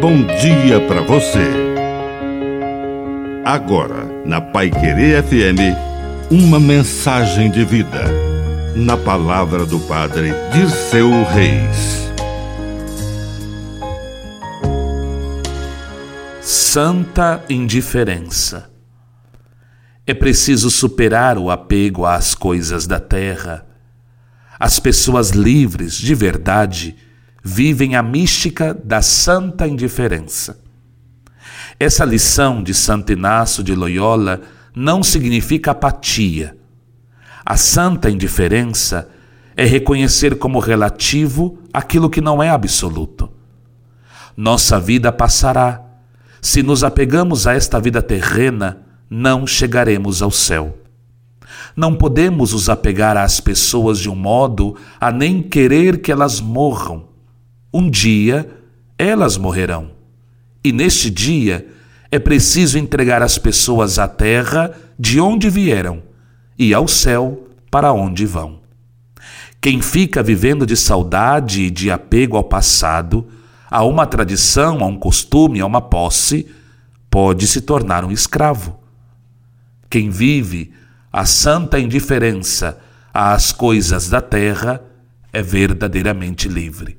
bom dia para você. Agora, na Pai Querer FM, uma mensagem de vida. Na palavra do Padre Dirceu Reis. Santa indiferença. É preciso superar o apego às coisas da terra. As pessoas livres de verdade vivem a mística da santa indiferença. Essa lição de Santo Inácio de Loyola não significa apatia. A santa indiferença é reconhecer como relativo aquilo que não é absoluto. Nossa vida passará. Se nos apegamos a esta vida terrena, não chegaremos ao céu. Não podemos nos apegar às pessoas de um modo a nem querer que elas morram um dia elas morrerão. E neste dia é preciso entregar as pessoas à terra de onde vieram e ao céu para onde vão. Quem fica vivendo de saudade e de apego ao passado, a uma tradição, a um costume, a uma posse, pode se tornar um escravo. Quem vive a santa indiferença às coisas da terra é verdadeiramente livre.